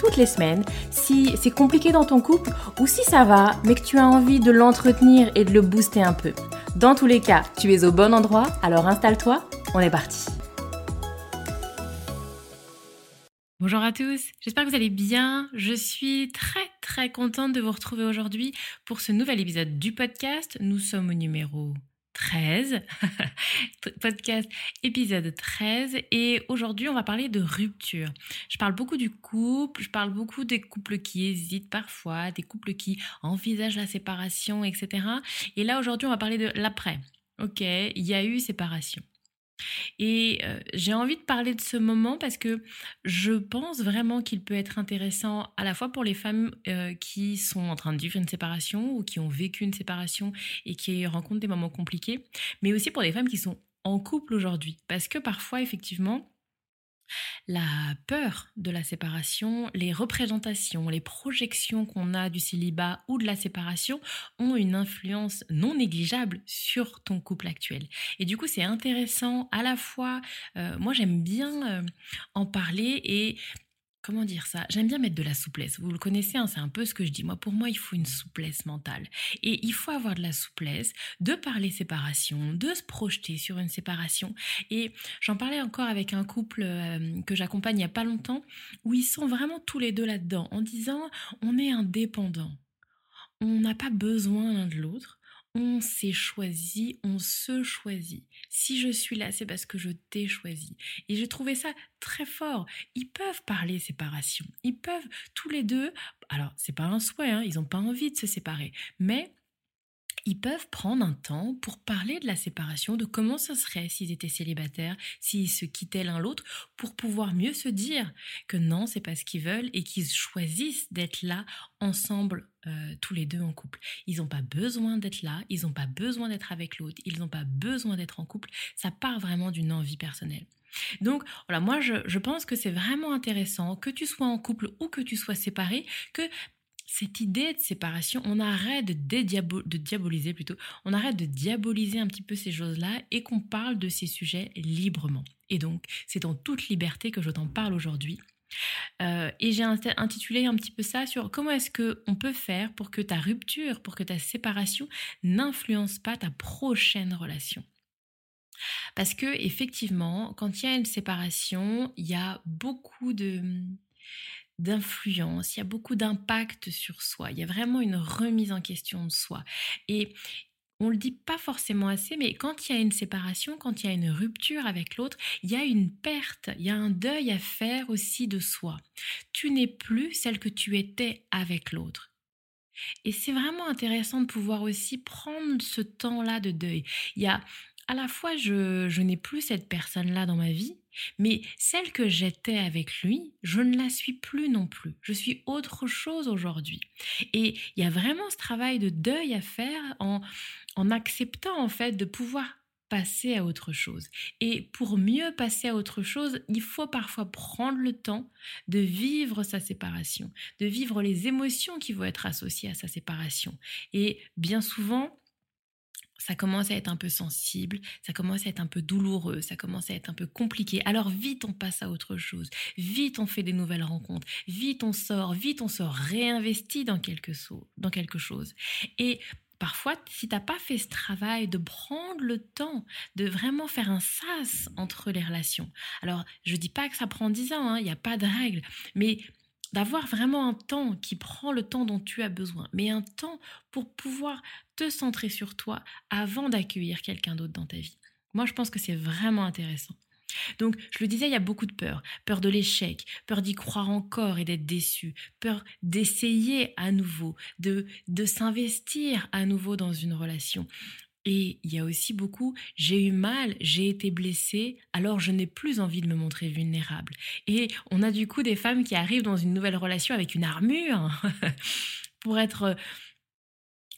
toutes les semaines si c'est compliqué dans ton couple ou si ça va, mais que tu as envie de l'entretenir et de le booster un peu. Dans tous les cas, tu es au bon endroit, alors installe-toi, on est parti. Bonjour à tous, j'espère que vous allez bien. Je suis très très contente de vous retrouver aujourd'hui pour ce nouvel épisode du podcast. Nous sommes au numéro 13, podcast épisode 13 et aujourd'hui on va parler de rupture. Je parle beaucoup du couple, je parle beaucoup des couples qui hésitent parfois, des couples qui envisagent la séparation, etc. Et là aujourd'hui on va parler de l'après. Ok, il y a eu séparation. Et euh, j'ai envie de parler de ce moment parce que je pense vraiment qu'il peut être intéressant à la fois pour les femmes euh, qui sont en train de vivre une séparation ou qui ont vécu une séparation et qui rencontrent des moments compliqués, mais aussi pour les femmes qui sont en couple aujourd'hui. Parce que parfois, effectivement, la peur de la séparation, les représentations, les projections qu'on a du célibat ou de la séparation ont une influence non négligeable sur ton couple actuel. Et du coup, c'est intéressant à la fois, euh, moi j'aime bien euh, en parler et comment dire ça? J'aime bien mettre de la souplesse. Vous le connaissez, hein, c'est un peu ce que je dis. Moi, pour moi, il faut une souplesse mentale. Et il faut avoir de la souplesse, de parler séparation, de se projeter sur une séparation. Et j'en parlais encore avec un couple euh, que j'accompagne il n'y a pas longtemps, où ils sont vraiment tous les deux là-dedans, en disant, on est indépendants. On n'a pas besoin l'un de l'autre on s'est choisi, on se choisit. Si je suis là, c'est parce que je t'ai choisi. Et j'ai trouvé ça très fort. Ils peuvent parler séparation. Ils peuvent tous les deux. Alors, c'est pas un souhait, hein, ils n'ont pas envie de se séparer. Mais ils peuvent prendre un temps pour parler de la séparation, de comment ce serait s'ils étaient célibataires, s'ils se quittaient l'un l'autre, pour pouvoir mieux se dire que non, c'est pas ce qu'ils veulent et qu'ils choisissent d'être là ensemble euh, tous les deux en couple. Ils n'ont pas besoin d'être là, ils n'ont pas besoin d'être avec l'autre, ils n'ont pas besoin d'être en couple. Ça part vraiment d'une envie personnelle. Donc voilà, moi je, je pense que c'est vraiment intéressant que tu sois en couple ou que tu sois séparé, que cette idée de séparation, on arrête de, diaboliser plutôt, on arrête de diaboliser un petit peu ces choses-là et qu'on parle de ces sujets librement. Et donc, c'est en toute liberté que je t'en parle aujourd'hui. Euh, et j'ai intitulé un petit peu ça sur comment est-ce que on peut faire pour que ta rupture, pour que ta séparation n'influence pas ta prochaine relation. Parce que effectivement, quand il y a une séparation, il y a beaucoup de d'influence, il y a beaucoup d'impact sur soi, il y a vraiment une remise en question de soi. Et on le dit pas forcément assez, mais quand il y a une séparation, quand il y a une rupture avec l'autre, il y a une perte, il y a un deuil à faire aussi de soi. Tu n'es plus celle que tu étais avec l'autre. Et c'est vraiment intéressant de pouvoir aussi prendre ce temps-là de deuil. Il y a à la fois, je, je n'ai plus cette personne-là dans ma vie, mais celle que j'étais avec lui, je ne la suis plus non plus. Je suis autre chose aujourd'hui. Et il y a vraiment ce travail de deuil à faire en, en acceptant en fait de pouvoir passer à autre chose. Et pour mieux passer à autre chose, il faut parfois prendre le temps de vivre sa séparation, de vivre les émotions qui vont être associées à sa séparation. Et bien souvent, ça commence à être un peu sensible, ça commence à être un peu douloureux, ça commence à être un peu compliqué. Alors vite on passe à autre chose, vite on fait des nouvelles rencontres, vite on sort, vite on se réinvestit dans quelque, dans quelque chose. Et parfois, si tu n'as pas fait ce travail de prendre le temps de vraiment faire un sas entre les relations, alors je dis pas que ça prend 10 ans, hein, il n'y a pas de règle, mais d'avoir vraiment un temps qui prend le temps dont tu as besoin, mais un temps pour pouvoir te centrer sur toi avant d'accueillir quelqu'un d'autre dans ta vie. Moi, je pense que c'est vraiment intéressant. Donc, je le disais, il y a beaucoup de peur. Peur de l'échec, peur d'y croire encore et d'être déçu, peur d'essayer à nouveau, de, de s'investir à nouveau dans une relation. Et il y a aussi beaucoup, j'ai eu mal, j'ai été blessée, alors je n'ai plus envie de me montrer vulnérable. Et on a du coup des femmes qui arrivent dans une nouvelle relation avec une armure pour être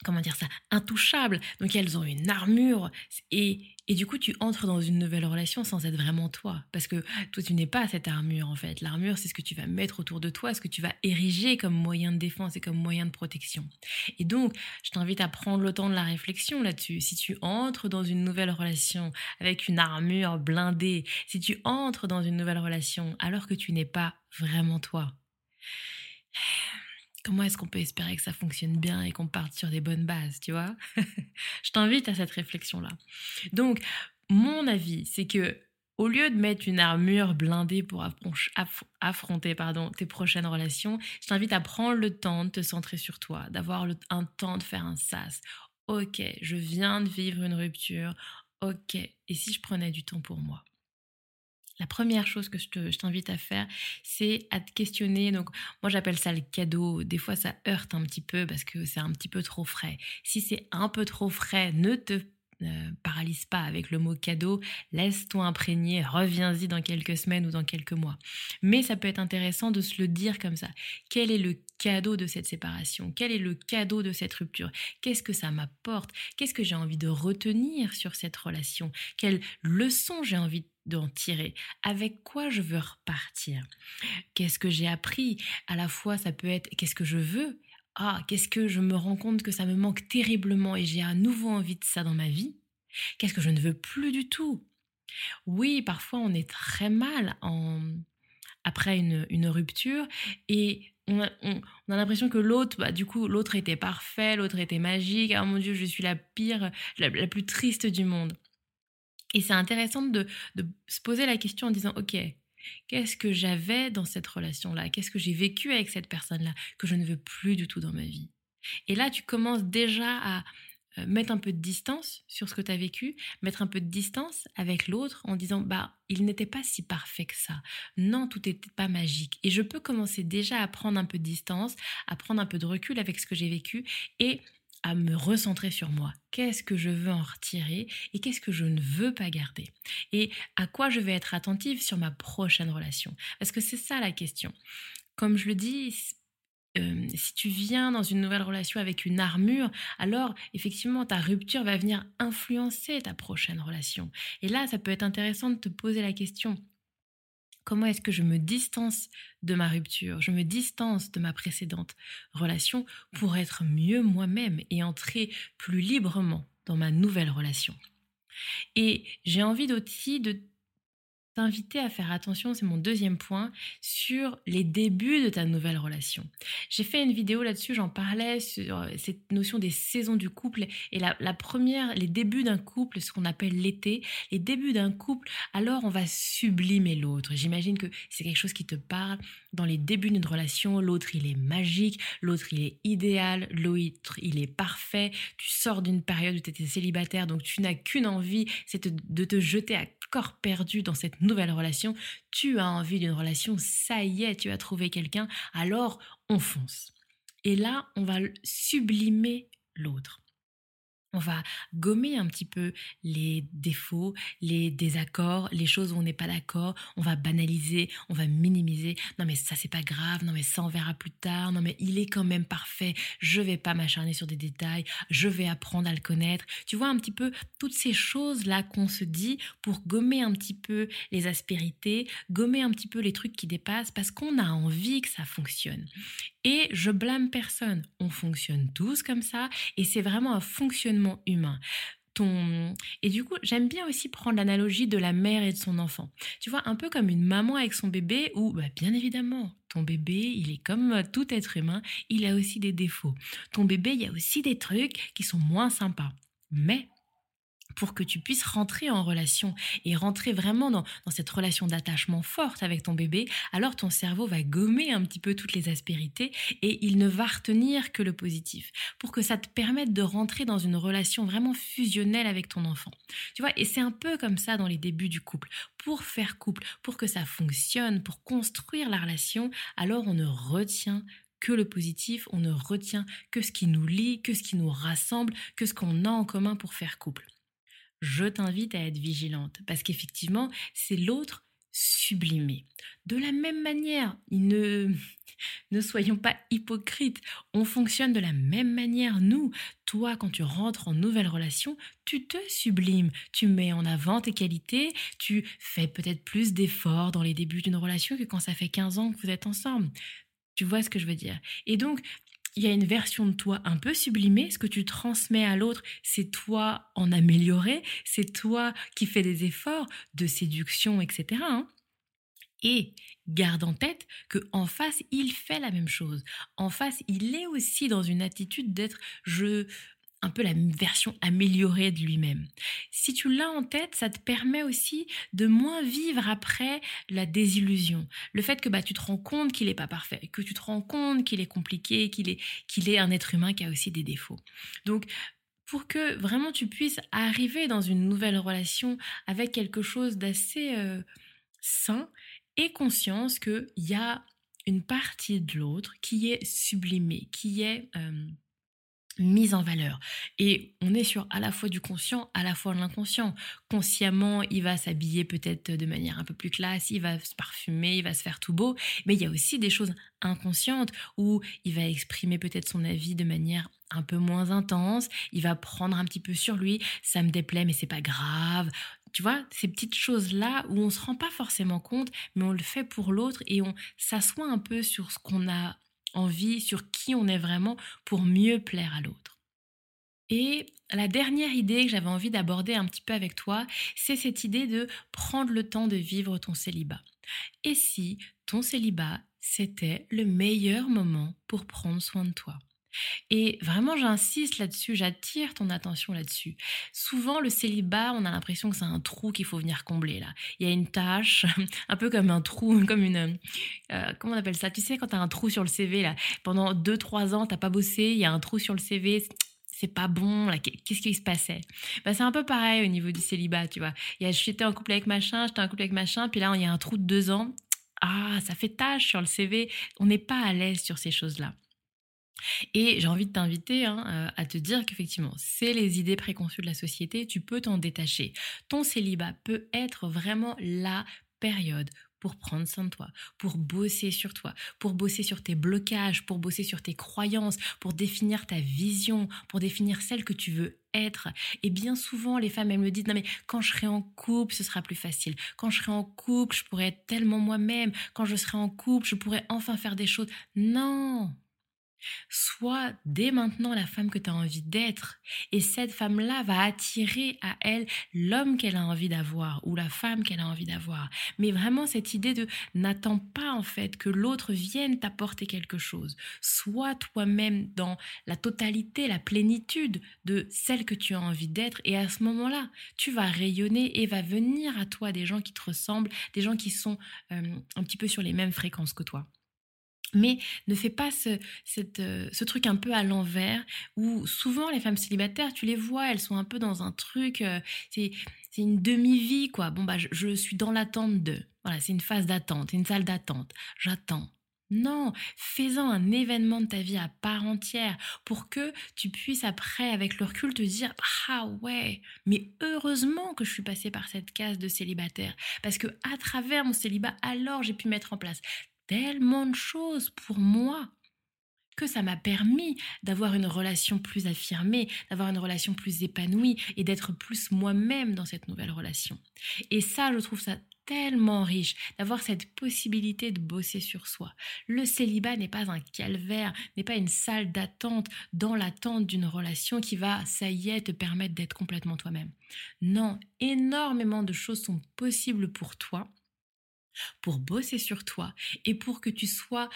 comment dire ça, intouchables. Donc elles ont une armure et, et du coup tu entres dans une nouvelle relation sans être vraiment toi. Parce que toi tu n'es pas cette armure en fait. L'armure c'est ce que tu vas mettre autour de toi, ce que tu vas ériger comme moyen de défense et comme moyen de protection. Et donc je t'invite à prendre le temps de la réflexion là-dessus. Si tu entres dans une nouvelle relation avec une armure blindée, si tu entres dans une nouvelle relation alors que tu n'es pas vraiment toi, comment est-ce qu'on peut espérer que ça fonctionne bien et qu'on parte sur des bonnes bases, tu vois? Je t'invite à cette réflexion-là. Donc, mon avis, c'est que au lieu de mettre une armure blindée pour affronter tes prochaines relations, je t'invite à prendre le temps de te centrer sur toi, d'avoir un temps de faire un sas. Ok, je viens de vivre une rupture. Ok, et si je prenais du temps pour moi? La première chose que je t'invite à faire, c'est à te questionner. Donc, moi, j'appelle ça le cadeau. Des fois, ça heurte un petit peu parce que c'est un petit peu trop frais. Si c'est un peu trop frais, ne te paralyse pas avec le mot cadeau, laisse-toi imprégner, reviens-y dans quelques semaines ou dans quelques mois. Mais ça peut être intéressant de se le dire comme ça. Quel est le cadeau de cette séparation? Quel est le cadeau de cette rupture? Qu'est-ce que ça m'apporte? Qu'est-ce que j'ai envie de retenir sur cette relation? Quelle leçon j'ai envie d'en tirer? Avec quoi je veux repartir? Qu'est-ce que j'ai appris? À la fois, ça peut être qu'est-ce que je veux? Ah, qu'est-ce que je me rends compte que ça me manque terriblement et j'ai à nouveau envie de ça dans ma vie? Qu'est-ce que je ne veux plus du tout? Oui, parfois on est très mal en... après une, rupture et on a, l'impression que l'autre, bah, du coup, l'autre était parfait, l'autre était magique. Ah mon Dieu, je suis la pire, la, plus triste du monde. Et c'est intéressant de, de se poser la question en disant, ok, Qu'est-ce que j'avais dans cette relation-là? Qu'est-ce que j'ai vécu avec cette personne-là que je ne veux plus du tout dans ma vie? Et là, tu commences déjà à euh, mettre un peu de distance sur ce que tu as vécu, mettre un peu de distance avec l'autre en disant bah il n'était pas si parfait que ça. Non, tout n'était pas magique. Et je peux commencer déjà à prendre un peu de distance, à prendre un peu de recul avec ce que j'ai vécu et à me recentrer sur moi. Qu'est-ce que je veux en retirer et qu'est-ce que je ne veux pas garder? Et à quoi je vais être attentive sur ma prochaine relation? Parce que c'est ça la question. Comme je le dis, euh, si tu viens dans une nouvelle relation avec une armure, alors effectivement ta rupture va venir influencer ta prochaine relation. Et là, ça peut être intéressant de te poser la question, Comment est-ce que je me distance de ma rupture, je me distance de ma précédente relation pour être mieux moi-même et entrer plus librement dans ma nouvelle relation. Et j'ai envie aussi de t'inviter à faire attention, c'est mon deuxième point, sur les débuts de ta nouvelle relation. J'ai fait une vidéo là-dessus, j'en parlais sur euh, cette notion des saisons du couple et la, la première, les débuts d'un couple, ce qu'on appelle l'été, les débuts d'un couple, alors on va sublimer l'autre. J'imagine que c'est quelque chose qui te parle. Dans les débuts d'une relation, l'autre il est magique, l'autre il est idéal, l'autre il est parfait. Tu sors d'une période où tu étais célibataire, donc tu n'as qu'une envie, c'est de te jeter à corps perdu dans cette nouvelle relation, tu as envie d'une relation, ça y est, tu as trouvé quelqu'un, alors on fonce. Et là, on va sublimer l'autre. On va gommer un petit peu les défauts, les désaccords, les choses où on n'est pas d'accord. On va banaliser, on va minimiser. Non mais ça c'est pas grave. Non mais ça on verra plus tard. Non mais il est quand même parfait. Je vais pas m'acharner sur des détails. Je vais apprendre à le connaître. Tu vois un petit peu toutes ces choses là qu'on se dit pour gommer un petit peu les aspérités, gommer un petit peu les trucs qui dépassent parce qu'on a envie que ça fonctionne. Et je blâme personne. On fonctionne tous comme ça et c'est vraiment un fonctionnement humain. Ton... Et du coup, j'aime bien aussi prendre l'analogie de la mère et de son enfant. Tu vois, un peu comme une maman avec son bébé où, bah, bien évidemment, ton bébé, il est comme tout être humain, il a aussi des défauts. Ton bébé, il y a aussi des trucs qui sont moins sympas. Mais pour que tu puisses rentrer en relation et rentrer vraiment dans, cette relation d'attachement forte avec ton bébé, alors ton cerveau va gommer un petit peu toutes les aspérités et il ne va retenir que le positif pour que ça te permette de rentrer dans une relation vraiment fusionnelle avec ton enfant. Tu vois, et c'est un peu comme ça dans les débuts du couple. Pour faire couple, pour que ça fonctionne, pour construire la relation, alors on ne retient que le positif, on ne retient que ce qui nous lie, que ce qui nous rassemble, que ce qu'on a en commun pour faire couple. Je t'invite à être vigilante parce qu'effectivement, c'est l'autre sublimé. De la même manière, ne, ne soyons pas hypocrites, on fonctionne de la même manière, nous. Toi, quand tu rentres en nouvelle relation, tu te sublimes, tu mets en avant tes qualités, tu fais peut-être plus d'efforts dans les débuts d'une relation que quand ça fait 15 ans que vous êtes ensemble. Tu vois ce que je veux dire? Et donc, il y a une version de toi un peu sublimée. Ce que tu transmets à l'autre, c'est toi en amélioré, c'est toi qui fais des efforts de séduction, etc. Hein. Et garde en tête que en face, il fait la même chose. En face, il est aussi dans une attitude d'être je un peu la version améliorée de lui-même. Si tu l'as en tête, ça te permet aussi de moins vivre après la désillusion. Le fait que bah, tu te rends compte qu'il n'est pas parfait, que tu te rends compte qu'il est compliqué, qu'il est, est un être humain qui a aussi des défauts. Donc, pour que vraiment tu puisses arriver dans une nouvelle relation avec quelque chose d'assez euh, sain et conscience qu'il y a une partie de l'autre qui est sublimée, qui est... Euh, mise en valeur. Et on est sur à la fois du conscient, à la fois de l'inconscient. Consciemment, il va s'habiller peut-être de manière un peu plus classe, il va se parfumer, il va se faire tout beau, mais il y a aussi des choses inconscientes où il va exprimer peut-être son avis de manière un peu moins intense, il va prendre un petit peu sur lui, ça me déplaît mais c'est pas grave. Tu vois, ces petites choses-là où on se rend pas forcément compte, mais on le fait pour l'autre et on s'assoit un peu sur ce qu'on a envie, sur qui on est vraiment pour mieux plaire à l'autre. Et la dernière idée que j'avais envie d'aborder un petit peu avec toi, c'est cette idée de prendre le temps de vivre ton célibat. Et si ton célibat, c'était le meilleur moment pour prendre soin de toi? Et vraiment, j'insiste là-dessus, j'attire ton attention là-dessus. Souvent, le célibat, on a l'impression que c'est un trou qu'il faut venir combler là. Il y a une tâche, un peu comme un trou, comme une... Euh, comment on appelle ça? Tu sais, quand tu as un trou sur le CV, là, pendant 2-3 ans, t'as pas bossé, il y a un trou sur le CV, c'est pas bon, qu'est-ce qui se passait? Bah, C'est un peu pareil au niveau du célibat, tu vois. J'étais en couple avec machin, j'étais en couple avec machin, puis là, il y a un trou de 2 ans. Ah, ça fait tâche sur le CV. On n'est pas à l'aise sur ces choses-là. Et j'ai envie de t'inviter hein, euh, à te dire qu'effectivement, c'est les idées préconçues de la société, tu peux t'en détacher. Ton célibat peut être vraiment la période pour prendre soin de toi, pour bosser sur toi, pour bosser sur tes blocages, pour bosser sur tes croyances, pour définir ta vision, pour définir celle que tu veux être. Et bien souvent, les femmes, elles me disent, non mais quand je serai en couple, ce sera plus facile. Quand je serai en couple, je pourrai être tellement moi-même. Quand je serai en couple, je pourrai enfin faire des choses. Non, Sois dès maintenant la femme que tu as envie d'être. Et cette femme-là va attirer à elle l'homme qu'elle a envie d'avoir ou la femme qu'elle a envie d'avoir. Mais vraiment cette idée de n'attends pas en fait que l'autre vienne t'apporter quelque chose. Sois toi-même dans la totalité, la plénitude de celle que tu as envie d'être. Et à ce moment-là, tu vas rayonner et va venir à toi des gens qui te ressemblent, des gens qui sont euh, un petit peu sur les mêmes fréquences que toi. Mais ne fais pas ce, euh, ce truc un peu à l'envers où souvent les femmes célibataires, tu les vois, elles sont un peu dans un truc, euh, c'est une demi-vie quoi. Bon bah je, suis dans l'attente de. Voilà, c'est une phase d'attente, une salle d'attente. J'attends. Non, fais-en un événement de ta vie à part entière pour que tu puisses après, avec le recul, te dire Ah ouais, mais heureusement que je suis passée par cette case de célibataire. Parce que à travers mon célibat, alors j'ai pu mettre en place tellement de choses pour moi que ça m'a permis d'avoir une relation plus affirmée, d'avoir une relation plus épanouie et d'être plus moi-même dans cette nouvelle relation. Et ça, je trouve ça tellement riche d'avoir cette possibilité de bosser sur soi. Le célibat n'est pas un calvaire, n'est pas une salle d'attente dans l'attente d'une relation qui va, ça y est, te permettre d'être complètement toi-même. Non, énormément de choses sont possibles pour toi pour bosser sur toi et pour que tu sois,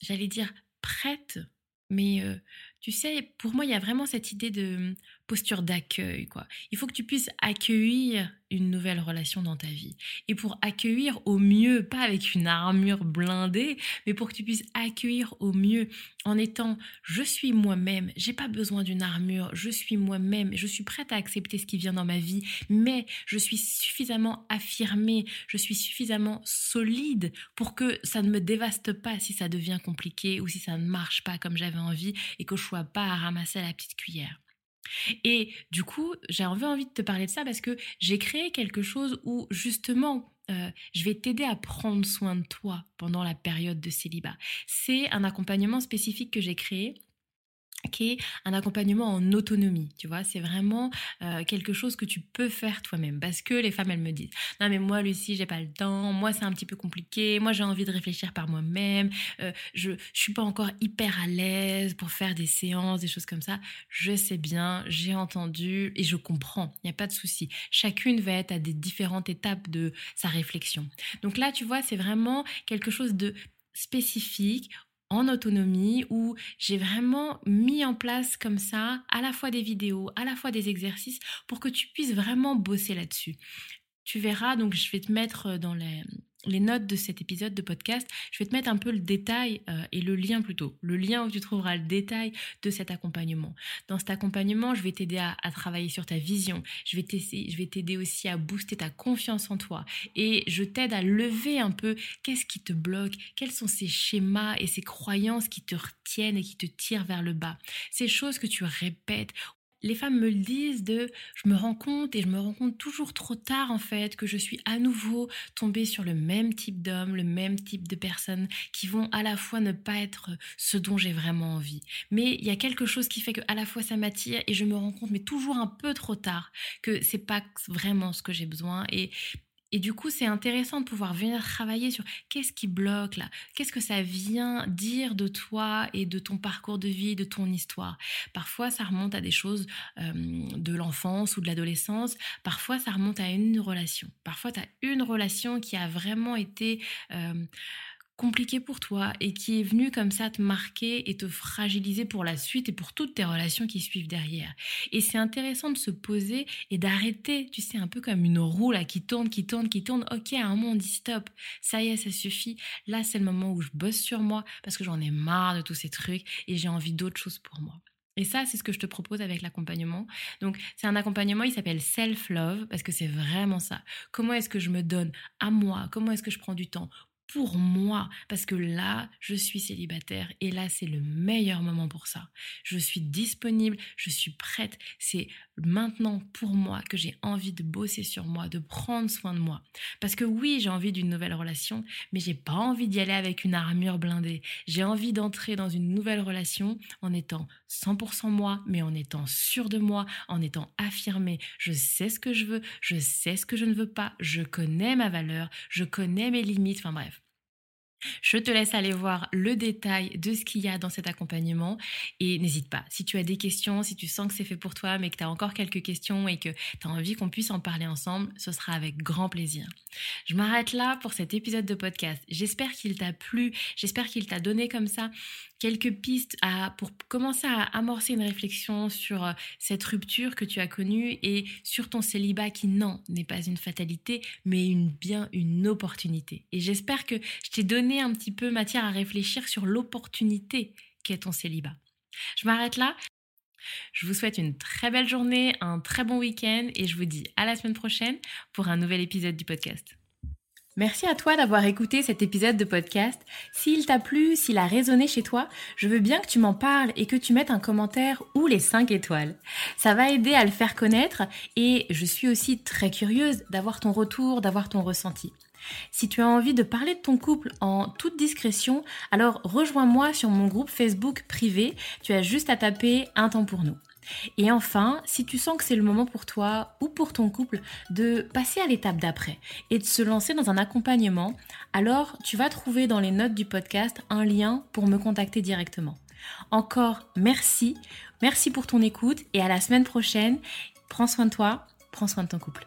j'allais dire, prête. Mais tu sais, pour moi, il y a vraiment cette idée de posture d'accueil, quoi. Il faut que tu puisses accueillir une nouvelle relation dans ta vie. Et pour accueillir au mieux, pas avec une armure blindée, mais pour que tu puisses accueillir au mieux en étant je suis moi-même, j'ai pas besoin d'une armure, je suis moi-même, je suis prête à accepter ce qui vient dans ma vie, mais je suis suffisamment affirmée, je suis suffisamment solide pour que ça ne me dévaste pas si ça devient compliqué ou si ça ne marche pas comme j'avais envie et que je sois pas à ramasser à la petite cuillère. Et du coup, j'ai envie de te parler de ça parce que j'ai créé quelque chose où justement, euh, je vais t'aider à prendre soin de toi pendant la période de célibat. C'est un accompagnement spécifique que j'ai créé qui est un accompagnement en autonomie, tu vois, c'est vraiment euh, quelque chose que tu peux faire toi-même parce que les femmes elles me disent non mais moi Lucie j'ai pas le temps, moi c'est un petit peu compliqué, moi j'ai envie de réfléchir par moi-même, euh, je je suis pas encore hyper à l'aise pour faire des séances, des choses comme ça. Je sais bien, j'ai entendu et je comprends, il n'y a pas de souci. Chacune va être à des différentes étapes de sa réflexion. Donc là tu vois c'est vraiment quelque chose de spécifique en autonomie où j'ai vraiment mis en place comme ça à la fois des vidéos, à la fois des exercices pour que tu puisses vraiment bosser là-dessus. Tu verras, donc je vais te mettre dans les, les notes de cet épisode de podcast, je vais te mettre un peu le détail euh, et le lien plutôt, le lien où tu trouveras le détail de cet accompagnement. Dans cet accompagnement, je vais t'aider à, travailler sur ta vision, je vais t'aider aussi à booster ta confiance en toi. Et je t'aide à lever un peu qu'est-ce qui te bloque, quels sont ces schémas et ces croyances qui te retiennent et qui te tirent vers le bas, ces choses que tu répètes les femmes me le disent de je me rends compte et je me rends compte toujours trop tard en fait que je suis à nouveau tombée sur le même type d'homme, le même type de personnes qui vont à la fois ne pas être ce dont j'ai vraiment envie. Mais il y a quelque chose qui fait que à la fois ça m'attire et je me rends compte mais toujours un peu trop tard que c'est pas vraiment ce que j'ai besoin et et du coup, c'est intéressant de pouvoir venir travailler sur qu'est-ce qui bloque là, qu'est-ce que ça vient dire de toi et de ton parcours de vie, de ton histoire? Parfois, ça remonte à des choses de l'enfance ou de l'adolescence. Parfois, ça remonte à une relation. Parfois, tu as une relation qui a vraiment été... compliqué pour toi et qui est venu comme ça te marquer et te fragiliser pour la suite et pour toutes tes relations qui suivent derrière. Et c'est intéressant de se poser et d'arrêter, tu sais, un peu comme une roue là qui tourne, qui tourne, qui tourne. Ok, à un moment on dit stop, ça y est, ça suffit. Là, c'est le moment où je bosse sur moi parce que j'en ai marre de tous ces trucs et j'ai envie d'autre chose pour moi. Et ça, c'est ce que je te propose avec l'accompagnement. Donc, c'est un accompagnement, il s'appelle Self-Love, parce que c'est vraiment ça. Comment est-ce que je me donne à moi? Comment est-ce que je prends du temps? Pour moi, parce que là, je suis célibataire et là, c'est le meilleur moment pour ça. Je suis disponible, je suis prête. C'est maintenant pour moi que j'ai envie de bosser sur moi, de prendre soin de moi. Parce que oui, j'ai envie d'une nouvelle relation, mais j'ai pas envie d'y aller avec une armure blindée. J'ai envie d'entrer dans une nouvelle relation en étant 100% moi, mais en étant sûre de moi, en étant affirmée. Je sais ce que je veux, je sais ce que je ne veux pas, je connais ma valeur, je connais mes limites, enfin bref. Je te laisse aller voir le détail de ce qu'il y a dans cet accompagnement et n'hésite pas, si tu as des questions, si tu sens que c'est fait pour toi mais que tu as encore quelques questions et que tu as envie qu'on puisse en parler ensemble, ce sera avec grand plaisir. Je m'arrête là pour cet épisode de podcast. J'espère qu'il t'a plu, j'espère qu'il t'a donné comme ça quelques pistes à, pour commencer à amorcer une réflexion sur euh, cette rupture que tu as connue et sur ton célibat qui, non, n'est pas une fatalité, mais bien une opportunité. Et j'espère que je t'ai donné un petit peu matière à réfléchir sur l'opportunité qu'est ton célibat. Je m'arrête là. Je vous souhaite une très belle journée, un très bon week-end et je vous dis à la semaine prochaine pour un nouvel épisode du podcast. Merci à toi d'avoir écouté cet épisode de podcast. S'il t'a plu, s'il a résonné chez toi, je veux bien que tu m'en parles et que tu mettes un commentaire ou les 5 étoiles. Ça va aider à le faire connaître et je suis aussi très curieuse d'avoir ton retour, d'avoir ton ressenti. Si tu as envie de parler de ton couple en toute discrétion, alors rejoins-moi sur mon groupe Facebook privé. Tu as juste à taper un temps pour nous. Et enfin, si tu sens que c'est le moment pour toi ou pour ton couple de passer à l'étape d'après et de se lancer dans un accompagnement, alors tu vas trouver dans les notes du podcast un lien pour me contacter directement. Encore merci, merci pour ton écoute et à la semaine prochaine. Prends soin de toi, prends soin de ton couple.